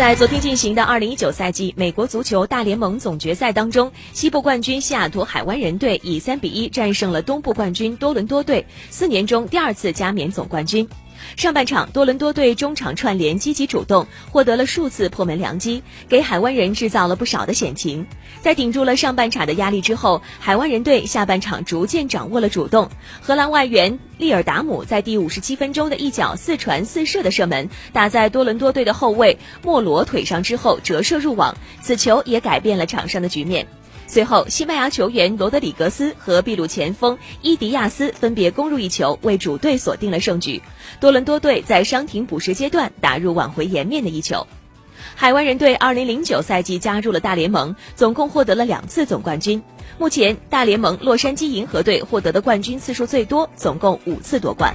在昨天进行的2019赛季美国足球大联盟总决赛当中，西部冠军西雅图海湾人队以3比1战胜了东部冠军多伦多队，四年中第二次加冕总冠军。上半场，多伦多队中场串联积极主动，获得了数次破门良机，给海湾人制造了不少的险情。在顶住了上半场的压力之后，海湾人队下半场逐渐掌握了主动。荷兰外援利尔达姆在第五十七分钟的一脚四传四射的射门，打在多伦多队的后卫莫罗腿上之后折射入网，此球也改变了场上的局面。随后，西班牙球员罗德里格斯和秘鲁前锋伊迪亚斯分别攻入一球，为主队锁定了胜局。多伦多队在伤停补时阶段打入挽回颜面的一球。海湾人队2009赛季加入了大联盟，总共获得了两次总冠军。目前，大联盟洛杉矶银河队获得的冠军次数最多，总共五次夺冠。